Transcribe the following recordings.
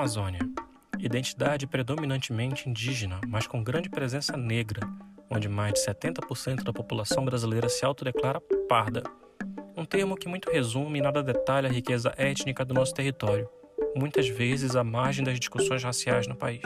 Amazônia. Identidade predominantemente indígena, mas com grande presença negra, onde mais de 70% da população brasileira se autodeclara parda. Um termo que muito resume e nada detalha a riqueza étnica do nosso território, muitas vezes à margem das discussões raciais no país.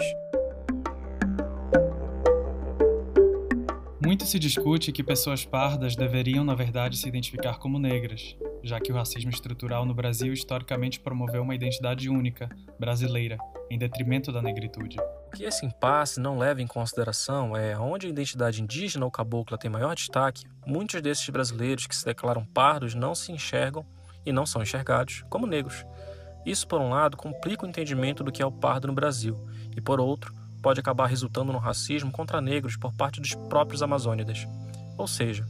Muito se discute que pessoas pardas deveriam, na verdade, se identificar como negras, já que o racismo estrutural no Brasil historicamente promoveu uma identidade única, brasileira, em detrimento da negritude. O que esse impasse não leva em consideração é onde a identidade indígena ou cabocla tem maior destaque, muitos desses brasileiros que se declaram pardos não se enxergam e não são enxergados como negros. Isso, por um lado, complica o entendimento do que é o pardo no Brasil, e por outro, pode acabar resultando no racismo contra negros por parte dos próprios amazônidas. Ou seja,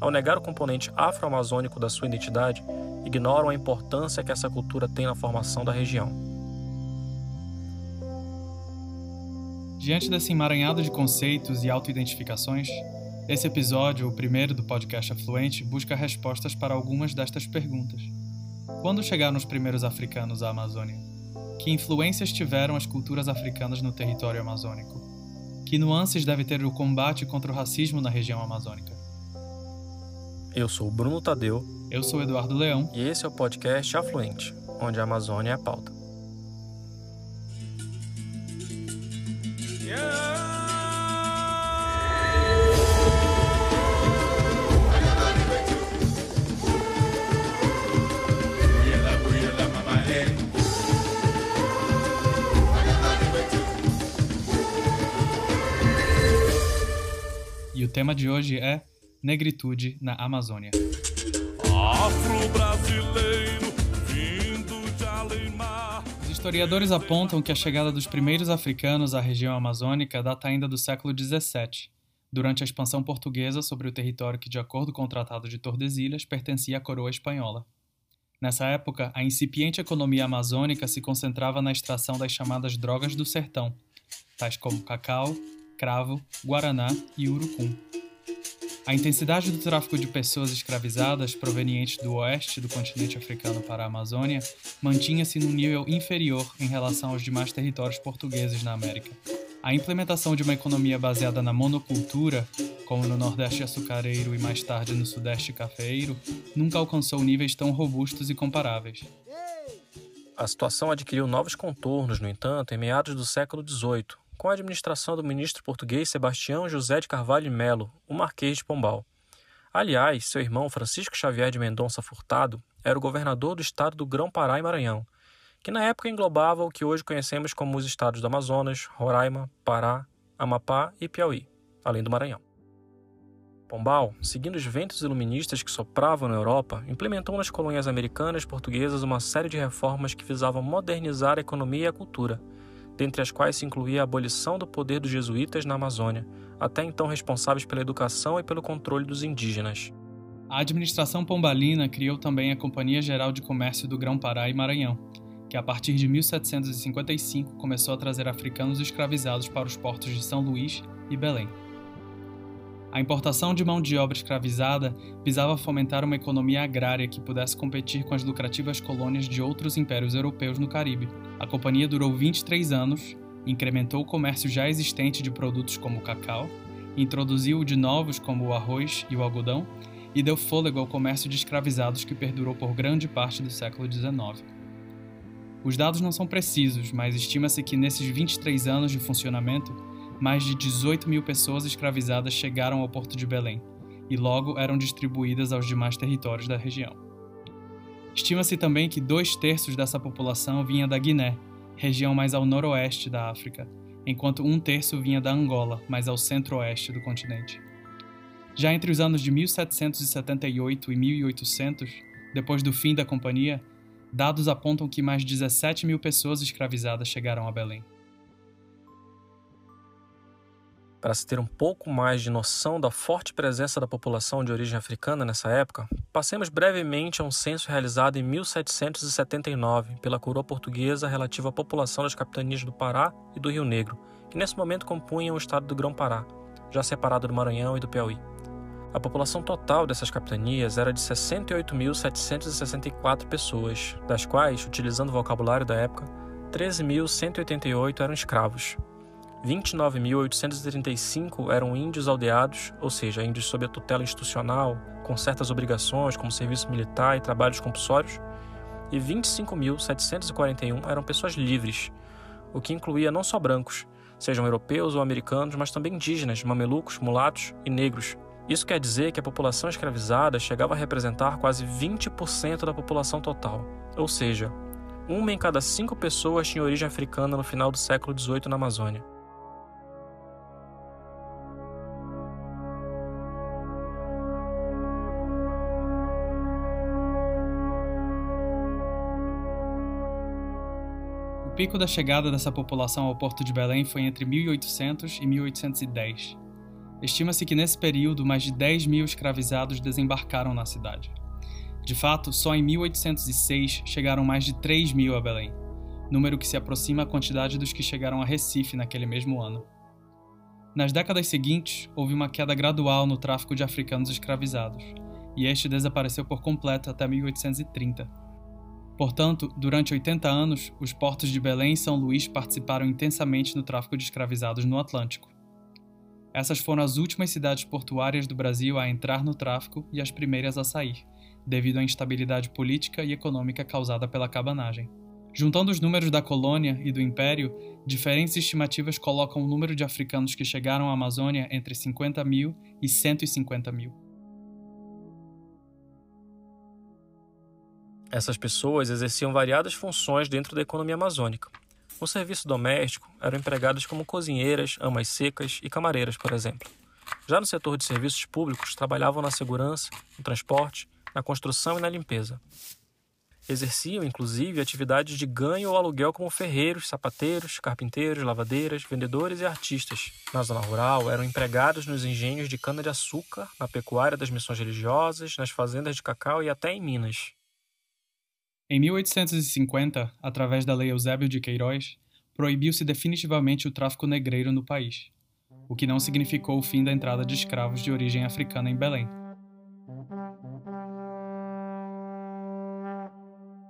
ao negar o componente afro-amazônico da sua identidade, ignoram a importância que essa cultura tem na formação da região. Diante desse emaranhado de conceitos e autoidentificações, esse episódio, o primeiro do podcast Afluente, busca respostas para algumas destas perguntas. Quando chegaram os primeiros africanos à Amazônia? Que influências tiveram as culturas africanas no território amazônico? Que nuances deve ter o combate contra o racismo na região amazônica? Eu sou Bruno Tadeu. Eu sou Eduardo Leão. E esse é o podcast Afluente, onde a Amazônia é a pauta. E o tema de hoje é Negritude na Amazônia. Afro-brasileiro, vindo de. Os historiadores apontam que a chegada dos primeiros africanos à região amazônica data ainda do século XVII, durante a expansão portuguesa sobre o território que, de acordo com o Tratado de Tordesilhas, pertencia à coroa espanhola. Nessa época, a incipiente economia amazônica se concentrava na extração das chamadas drogas do sertão, tais como cacau, cravo, guaraná e urucum. A intensidade do tráfico de pessoas escravizadas provenientes do oeste do continente africano para a Amazônia mantinha-se num nível inferior em relação aos demais territórios portugueses na América. A implementação de uma economia baseada na monocultura, como no Nordeste açucareiro e mais tarde no Sudeste cafeeiro, nunca alcançou níveis tão robustos e comparáveis. A situação adquiriu novos contornos, no entanto, em meados do século XVIII, com a administração do ministro português Sebastião José de Carvalho e Melo, o Marquês de Pombal. Aliás, seu irmão Francisco Xavier de Mendonça Furtado era o governador do estado do Grão-Pará e Maranhão, que na época englobava o que hoje conhecemos como os estados do Amazonas, Roraima, Pará, Amapá e Piauí, além do Maranhão. Pombal, seguindo os ventos iluministas que sopravam na Europa, implementou nas colônias americanas e portuguesas uma série de reformas que visavam modernizar a economia e a cultura, dentre as quais se incluía a abolição do poder dos jesuítas na Amazônia, até então responsáveis pela educação e pelo controle dos indígenas. A administração pombalina criou também a Companhia Geral de Comércio do Grão-Pará e Maranhão, que a partir de 1755 começou a trazer africanos escravizados para os portos de São Luís e Belém. A importação de mão de obra escravizada visava fomentar uma economia agrária que pudesse competir com as lucrativas colônias de outros impérios europeus no Caribe. A companhia durou 23 anos, incrementou o comércio já existente de produtos como o cacau, introduziu o de novos como o arroz e o algodão e deu fôlego ao comércio de escravizados que perdurou por grande parte do século XIX. Os dados não são precisos, mas estima-se que nesses 23 anos de funcionamento, mais de 18 mil pessoas escravizadas chegaram ao Porto de Belém e logo eram distribuídas aos demais territórios da região. Estima-se também que dois terços dessa população vinha da Guiné, região mais ao noroeste da África, enquanto um terço vinha da Angola, mais ao centro-oeste do continente. Já entre os anos de 1778 e 1800, depois do fim da companhia, dados apontam que mais 17 mil pessoas escravizadas chegaram a Belém. Para se ter um pouco mais de noção da forte presença da população de origem africana nessa época, passemos brevemente a um censo realizado em 1779 pela coroa portuguesa relativo à população das capitanias do Pará e do Rio Negro, que nesse momento compunham o estado do Grão-Pará, já separado do Maranhão e do Piauí. A população total dessas capitanias era de 68.764 pessoas, das quais, utilizando o vocabulário da época, 13.188 eram escravos. 29.835 eram índios aldeados, ou seja, índios sob a tutela institucional, com certas obrigações, como serviço militar e trabalhos compulsórios, e 25.741 eram pessoas livres, o que incluía não só brancos, sejam europeus ou americanos, mas também indígenas, mamelucos, mulatos e negros. Isso quer dizer que a população escravizada chegava a representar quase 20% da população total, ou seja, uma em cada cinco pessoas tinha origem africana no final do século XVIII na Amazônia. Pico da chegada dessa população ao Porto de Belém foi entre 1800 e 1810. Estima-se que nesse período mais de 10 mil escravizados desembarcaram na cidade. De fato, só em 1806 chegaram mais de 3 mil a Belém, número que se aproxima à quantidade dos que chegaram a Recife naquele mesmo ano. Nas décadas seguintes, houve uma queda gradual no tráfico de africanos escravizados, e este desapareceu por completo até 1830 Portanto, durante 80 anos, os portos de Belém e São Luís participaram intensamente no tráfico de escravizados no Atlântico. Essas foram as últimas cidades portuárias do Brasil a entrar no tráfico e as primeiras a sair, devido à instabilidade política e econômica causada pela cabanagem. Juntando os números da colônia e do império, diferentes estimativas colocam o número de africanos que chegaram à Amazônia entre 50 mil e 150 mil. Essas pessoas exerciam variadas funções dentro da economia amazônica. No serviço doméstico, eram empregadas como cozinheiras, amas secas e camareiras, por exemplo. Já no setor de serviços públicos, trabalhavam na segurança, no transporte, na construção e na limpeza. Exerciam, inclusive, atividades de ganho ou aluguel como ferreiros, sapateiros, carpinteiros, lavadeiras, vendedores e artistas. Na zona rural, eram empregados nos engenhos de cana-de-açúcar, na pecuária das missões religiosas, nas fazendas de cacau e até em Minas. Em 1850, através da Lei Eusébio de Queiroz, proibiu-se definitivamente o tráfico negreiro no país, o que não significou o fim da entrada de escravos de origem africana em Belém.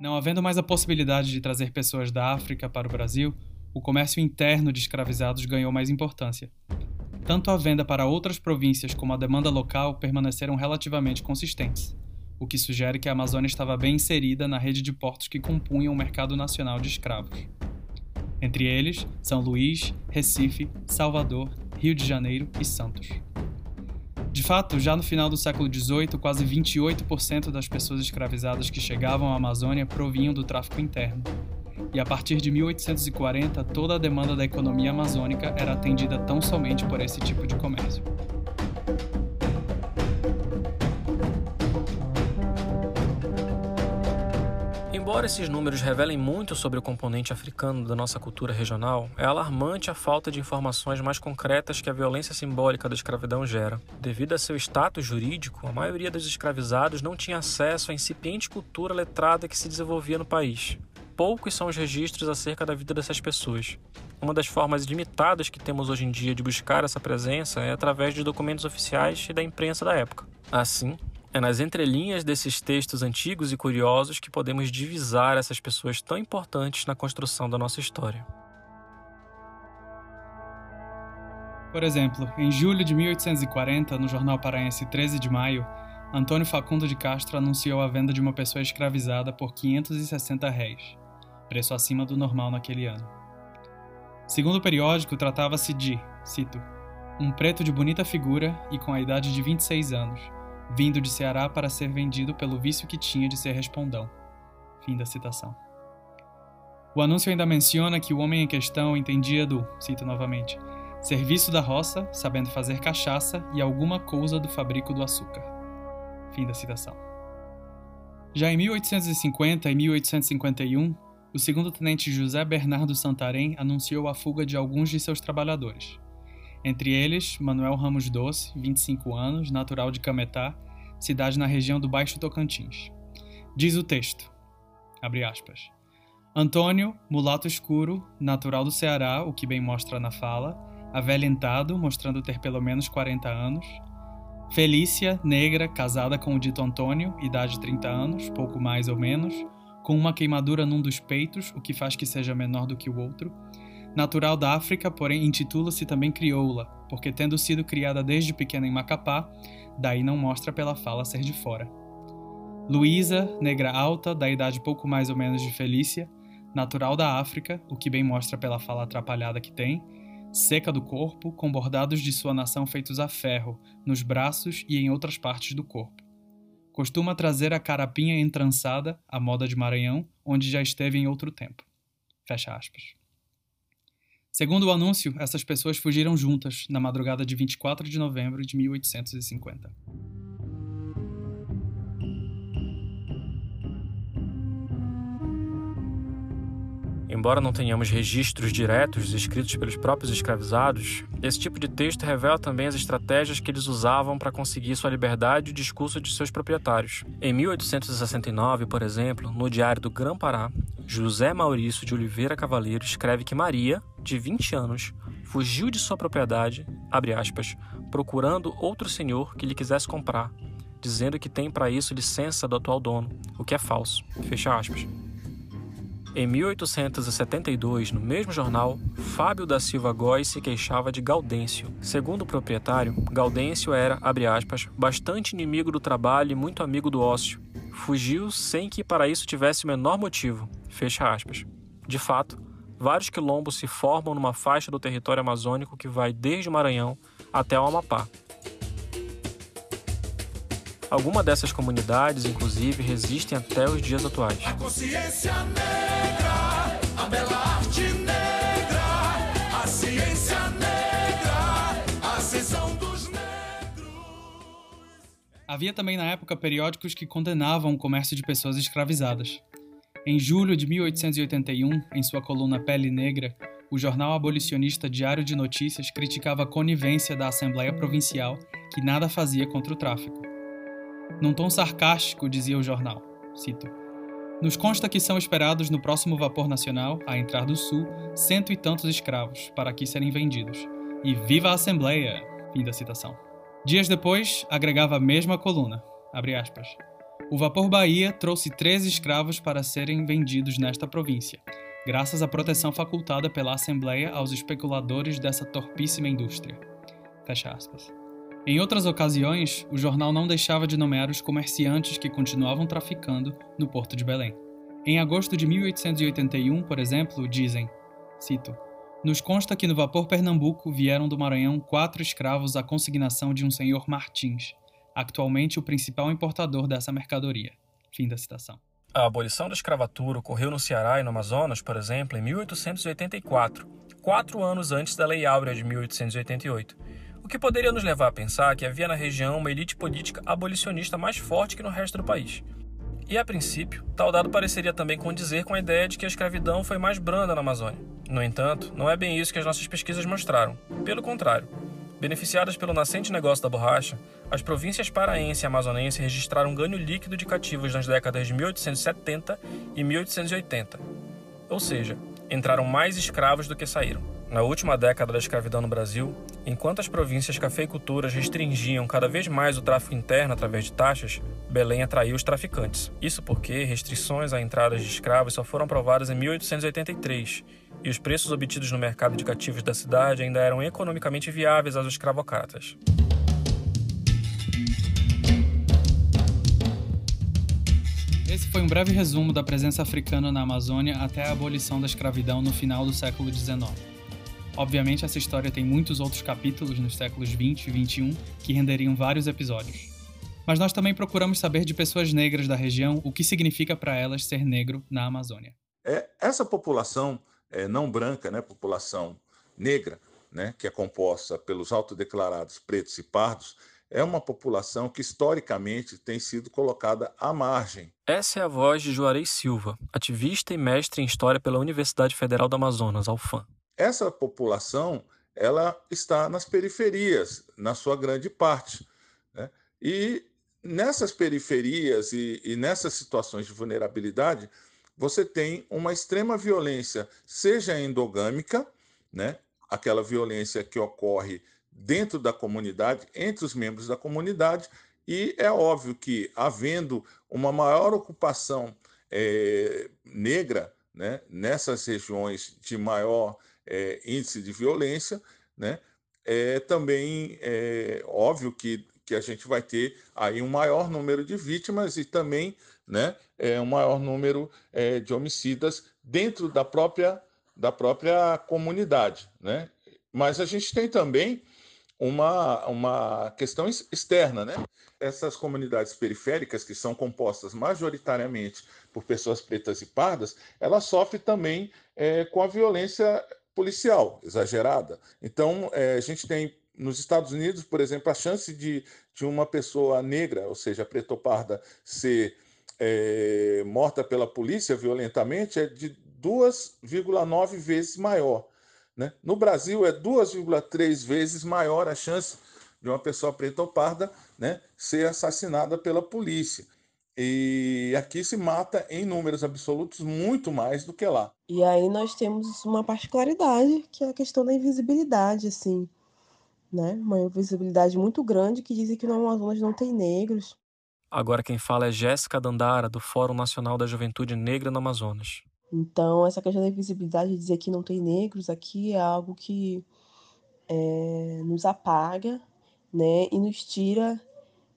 Não havendo mais a possibilidade de trazer pessoas da África para o Brasil, o comércio interno de escravizados ganhou mais importância. Tanto a venda para outras províncias como a demanda local permaneceram relativamente consistentes o que sugere que a Amazônia estava bem inserida na rede de portos que compunham o mercado nacional de escravos. Entre eles, São Luís, Recife, Salvador, Rio de Janeiro e Santos. De fato, já no final do século XVIII, quase 28% das pessoas escravizadas que chegavam à Amazônia provinham do tráfico interno. E a partir de 1840, toda a demanda da economia amazônica era atendida tão somente por esse tipo de comércio. Embora esses números revelem muito sobre o componente africano da nossa cultura regional, é alarmante a falta de informações mais concretas que a violência simbólica da escravidão gera. Devido a seu status jurídico, a maioria dos escravizados não tinha acesso à incipiente cultura letrada que se desenvolvia no país. Poucos são os registros acerca da vida dessas pessoas. Uma das formas limitadas que temos hoje em dia de buscar essa presença é através de documentos oficiais e da imprensa da época. Assim, é nas entrelinhas desses textos antigos e curiosos que podemos divisar essas pessoas tão importantes na construção da nossa história. Por exemplo, em julho de 1840, no jornal paraense 13 de Maio, Antônio Facundo de Castro anunciou a venda de uma pessoa escravizada por 560 réis, preço acima do normal naquele ano. Segundo o periódico, tratava-se de, cito, um preto de bonita figura e com a idade de 26 anos, vindo de Ceará para ser vendido pelo vício que tinha de ser respondão. Fim da citação. O anúncio ainda menciona que o homem em questão entendia do, cito novamente, serviço da roça, sabendo fazer cachaça e alguma coisa do fabrico do açúcar. Fim da citação. Já em 1850 e 1851, o segundo-tenente José Bernardo Santarém anunciou a fuga de alguns de seus trabalhadores. Entre eles, Manuel Ramos Doce, 25 anos, natural de Cametá, cidade na região do Baixo Tocantins. Diz o texto, abre aspas, Antônio, mulato escuro, natural do Ceará, o que bem mostra na fala, avelhentado, mostrando ter pelo menos 40 anos, Felícia, negra, casada com o dito Antônio, idade 30 anos, pouco mais ou menos, com uma queimadura num dos peitos, o que faz que seja menor do que o outro. Natural da África, porém intitula-se também crioula, porque tendo sido criada desde pequena em Macapá, daí não mostra pela fala ser de fora. Luísa, negra alta, da idade pouco mais ou menos de Felícia, natural da África, o que bem mostra pela fala atrapalhada que tem, seca do corpo, com bordados de sua nação feitos a ferro, nos braços e em outras partes do corpo. Costuma trazer a carapinha entrançada, a moda de Maranhão, onde já esteve em outro tempo. Fecha aspas. Segundo o anúncio, essas pessoas fugiram juntas na madrugada de 24 de novembro de 1850. Embora não tenhamos registros diretos escritos pelos próprios escravizados, esse tipo de texto revela também as estratégias que eles usavam para conseguir sua liberdade e o discurso de seus proprietários. Em 1869, por exemplo, no Diário do Grã-Pará, José Maurício de Oliveira Cavaleiro escreve que Maria, de 20 anos, fugiu de sua propriedade, aspas, procurando outro senhor que lhe quisesse comprar, dizendo que tem para isso licença do atual dono, o que é falso. Em 1872, no mesmo jornal, Fábio da Silva Góes se queixava de Gaudêncio. Segundo o proprietário, Gaudêncio era, aspas, bastante inimigo do trabalho e muito amigo do ócio. Fugiu sem que para isso tivesse o menor motivo. Fecha aspas. De fato, vários quilombos se formam numa faixa do território amazônico que vai desde o Maranhão até o Amapá, Algumas dessas comunidades, inclusive, resistem até os dias atuais. A consciência negra, a bela arte negra, a ciência negra, a ascensão dos negros. Havia também na época periódicos que condenavam o comércio de pessoas escravizadas. Em julho de 1881, em sua coluna Pele Negra, o jornal abolicionista Diário de Notícias criticava a conivência da Assembleia Provincial, que nada fazia contra o tráfico. Num tom sarcástico, dizia o jornal, cito, Nos consta que são esperados no próximo vapor nacional, a entrar do sul, cento e tantos escravos, para aqui serem vendidos. E viva a Assembleia! Fim da citação. Dias depois, agregava a mesma coluna, aspas, O vapor Bahia trouxe 13 escravos para serem vendidos nesta província, graças à proteção facultada pela Assembleia aos especuladores dessa torpíssima indústria. Fecha aspas. Em outras ocasiões, o jornal não deixava de nomear os comerciantes que continuavam traficando no porto de Belém. Em agosto de 1881, por exemplo, dizem, cito, nos consta que no vapor Pernambuco vieram do Maranhão quatro escravos à consignação de um senhor Martins, atualmente o principal importador dessa mercadoria. Fim da citação. A abolição da escravatura ocorreu no Ceará e no Amazonas, por exemplo, em 1884, quatro anos antes da Lei Áurea de 1888 o que poderia nos levar a pensar que havia na região uma elite política abolicionista mais forte que no resto do país. E a princípio, tal dado pareceria também condizer com a ideia de que a escravidão foi mais branda na Amazônia. No entanto, não é bem isso que as nossas pesquisas mostraram. Pelo contrário, beneficiadas pelo nascente negócio da borracha, as províncias paraense e amazonense registraram ganho líquido de cativos nas décadas de 1870 e 1880. Ou seja, entraram mais escravos do que saíram. Na última década da escravidão no Brasil, enquanto as províncias cafeicultoras restringiam cada vez mais o tráfico interno através de taxas, Belém atraiu os traficantes. Isso porque restrições à entrada de escravos só foram aprovadas em 1883 e os preços obtidos no mercado de cativos da cidade ainda eram economicamente viáveis aos escravocratas. Esse foi um breve resumo da presença africana na Amazônia até a abolição da escravidão no final do século XIX. Obviamente, essa história tem muitos outros capítulos nos séculos 20 e 21 que renderiam vários episódios. Mas nós também procuramos saber de pessoas negras da região o que significa para elas ser negro na Amazônia. É, essa população é, não branca, né, população negra, né, que é composta pelos autodeclarados pretos e pardos, é uma população que historicamente tem sido colocada à margem. Essa é a voz de Juarez Silva, ativista e mestre em História pela Universidade Federal do Amazonas, UFAM essa população ela está nas periferias, na sua grande parte. Né? E nessas periferias e, e nessas situações de vulnerabilidade, você tem uma extrema violência, seja endogâmica, né? aquela violência que ocorre dentro da comunidade, entre os membros da comunidade, e é óbvio que, havendo uma maior ocupação é, negra, né, nessas regiões de maior é, índice de violência, né, é também é óbvio que, que a gente vai ter aí um maior número de vítimas e também né, é, um maior número é, de homicidas dentro da própria, da própria comunidade. Né? Mas a gente tem também uma, uma questão externa, né? Essas comunidades periféricas, que são compostas majoritariamente por pessoas pretas e pardas, elas sofrem também é, com a violência policial exagerada. Então, é, a gente tem nos Estados Unidos, por exemplo, a chance de, de uma pessoa negra, ou seja, preta ou parda, ser é, morta pela polícia violentamente é de 2,9 vezes maior. Né? No Brasil, é 2,3 vezes maior a chance de uma pessoa preta ou parda né, ser assassinada pela polícia. E aqui se mata em números absolutos muito mais do que lá. E aí nós temos uma particularidade, que é a questão da invisibilidade, assim, né? Uma invisibilidade muito grande que dizem que no Amazonas não tem negros. Agora quem fala é Jéssica Dandara, do Fórum Nacional da Juventude Negra no Amazonas. Então, essa questão da invisibilidade, de dizer que não tem negros aqui, é algo que é, nos apaga, né? E nos tira,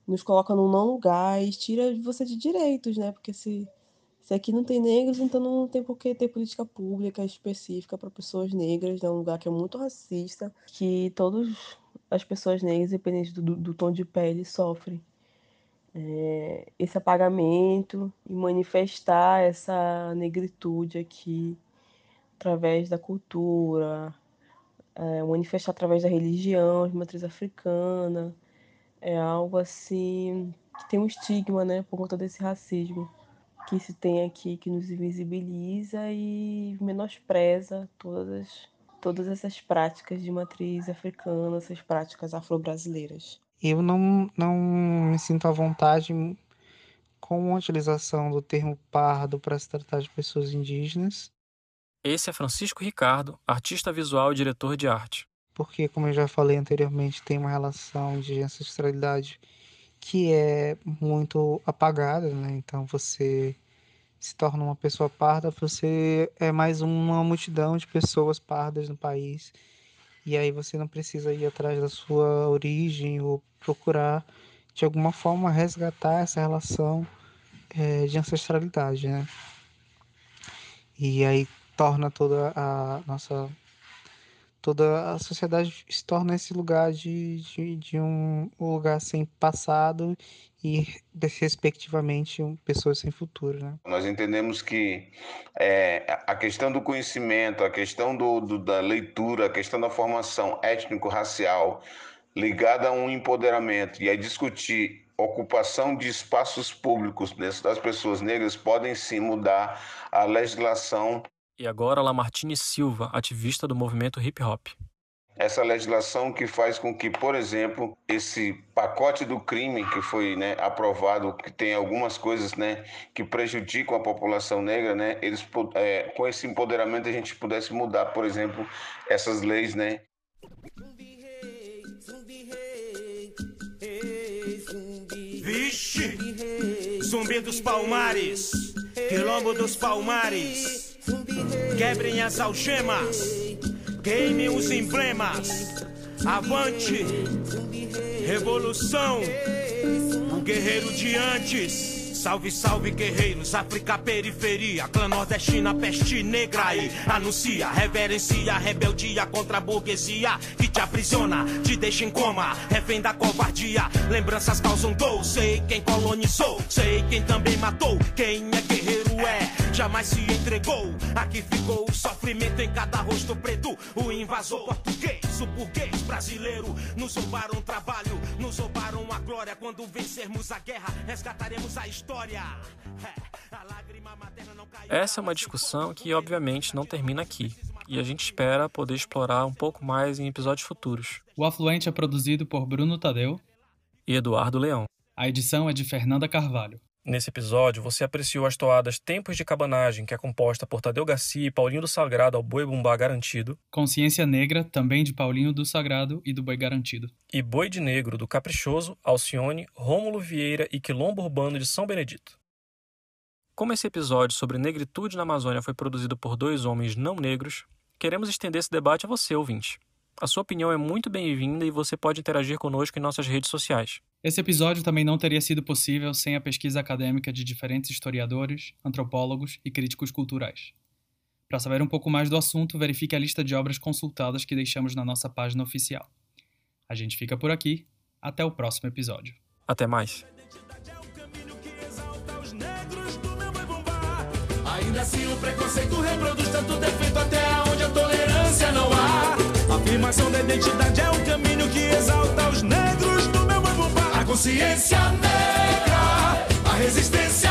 nos coloca num não lugar e tira você de direitos, né? Porque se, se aqui não tem negros, então não tem por que ter política pública específica para pessoas negras, né? um lugar que é muito racista, que todas as pessoas negras, independente do, do tom de pele, sofrem é, esse apagamento e manifestar essa negritude aqui através da cultura, é, manifestar através da religião, de matriz africana. É algo assim que tem um estigma, né, por conta desse racismo que se tem aqui, que nos invisibiliza e menospreza todas, todas essas práticas de matriz africana, essas práticas afro-brasileiras eu não, não me sinto à vontade com a utilização do termo pardo para se tratar de pessoas indígenas. Esse é Francisco Ricardo, artista visual e diretor de arte. Porque, como eu já falei anteriormente, tem uma relação de ancestralidade que é muito apagada, né? Então você se torna uma pessoa parda, você é mais uma multidão de pessoas pardas no país e aí você não precisa ir atrás da sua origem ou procurar de alguma forma resgatar essa relação é, de ancestralidade, né? E aí torna toda a nossa toda a sociedade se torna esse lugar de, de, de um lugar sem passado e, respectivamente, pessoas sem futuro. Né? Nós entendemos que é, a questão do conhecimento, a questão do, do, da leitura, a questão da formação étnico-racial ligada a um empoderamento e a discutir ocupação de espaços públicos das pessoas negras podem sim mudar a legislação e agora Lamartine Silva, ativista do movimento hip hop. Essa legislação que faz com que, por exemplo, esse pacote do crime que foi né, aprovado, que tem algumas coisas né, que prejudicam a população negra, né, eles, é, com esse empoderamento a gente pudesse mudar, por exemplo, essas leis, né? Vixe! Zumbi dos Palmares, Quilombo dos Palmares. Quebrem as algemas, queimem os emblemas. Avante, revolução, o guerreiro de antes. Salve, salve, guerreiros, África, periferia, clã nordestina, peste negra aí. Anuncia, reverencia, rebeldia contra a burguesia que te aprisiona, te deixa em coma, refém da covardia. Lembranças causam dor, sei quem colonizou, sei quem também matou. Quem é, jamais se entregou. Aqui ficou o sofrimento em cada rosto preto. O invasor português, o burguês brasileiro. Nos roubaram o trabalho, nos roubaram a glória. Quando vencermos a guerra, resgataremos a história. Essa é uma discussão que, obviamente, não termina aqui, e a gente espera poder explorar um pouco mais em episódios futuros. O Afluente é produzido por Bruno Tadeu e Eduardo Leão. A edição é de Fernanda Carvalho. Nesse episódio, você apreciou as toadas Tempos de Cabanagem, que é composta por Tadeu Garcia e Paulinho do Sagrado ao Boi Bumbá Garantido. Consciência Negra, também de Paulinho do Sagrado e do Boi Garantido. E Boi de Negro, do Caprichoso, Alcione, Rômulo Vieira e Quilombo Urbano de São Benedito. como esse episódio sobre negritude na Amazônia foi produzido por dois homens não negros, queremos estender esse debate a você, ouvinte. A sua opinião é muito bem-vinda e você pode interagir conosco em nossas redes sociais. Esse episódio também não teria sido possível sem a pesquisa acadêmica de diferentes historiadores, antropólogos e críticos culturais. Para saber um pouco mais do assunto, verifique a lista de obras consultadas que deixamos na nossa página oficial. A gente fica por aqui. Até o próximo episódio. Até mais. Ainda assim o preconceito reproduz tanto defeito até onde a tolerância não há. Afirmação da identidade é um caminho que exalta os negros do meu bambambá. A consciência negra, a resistência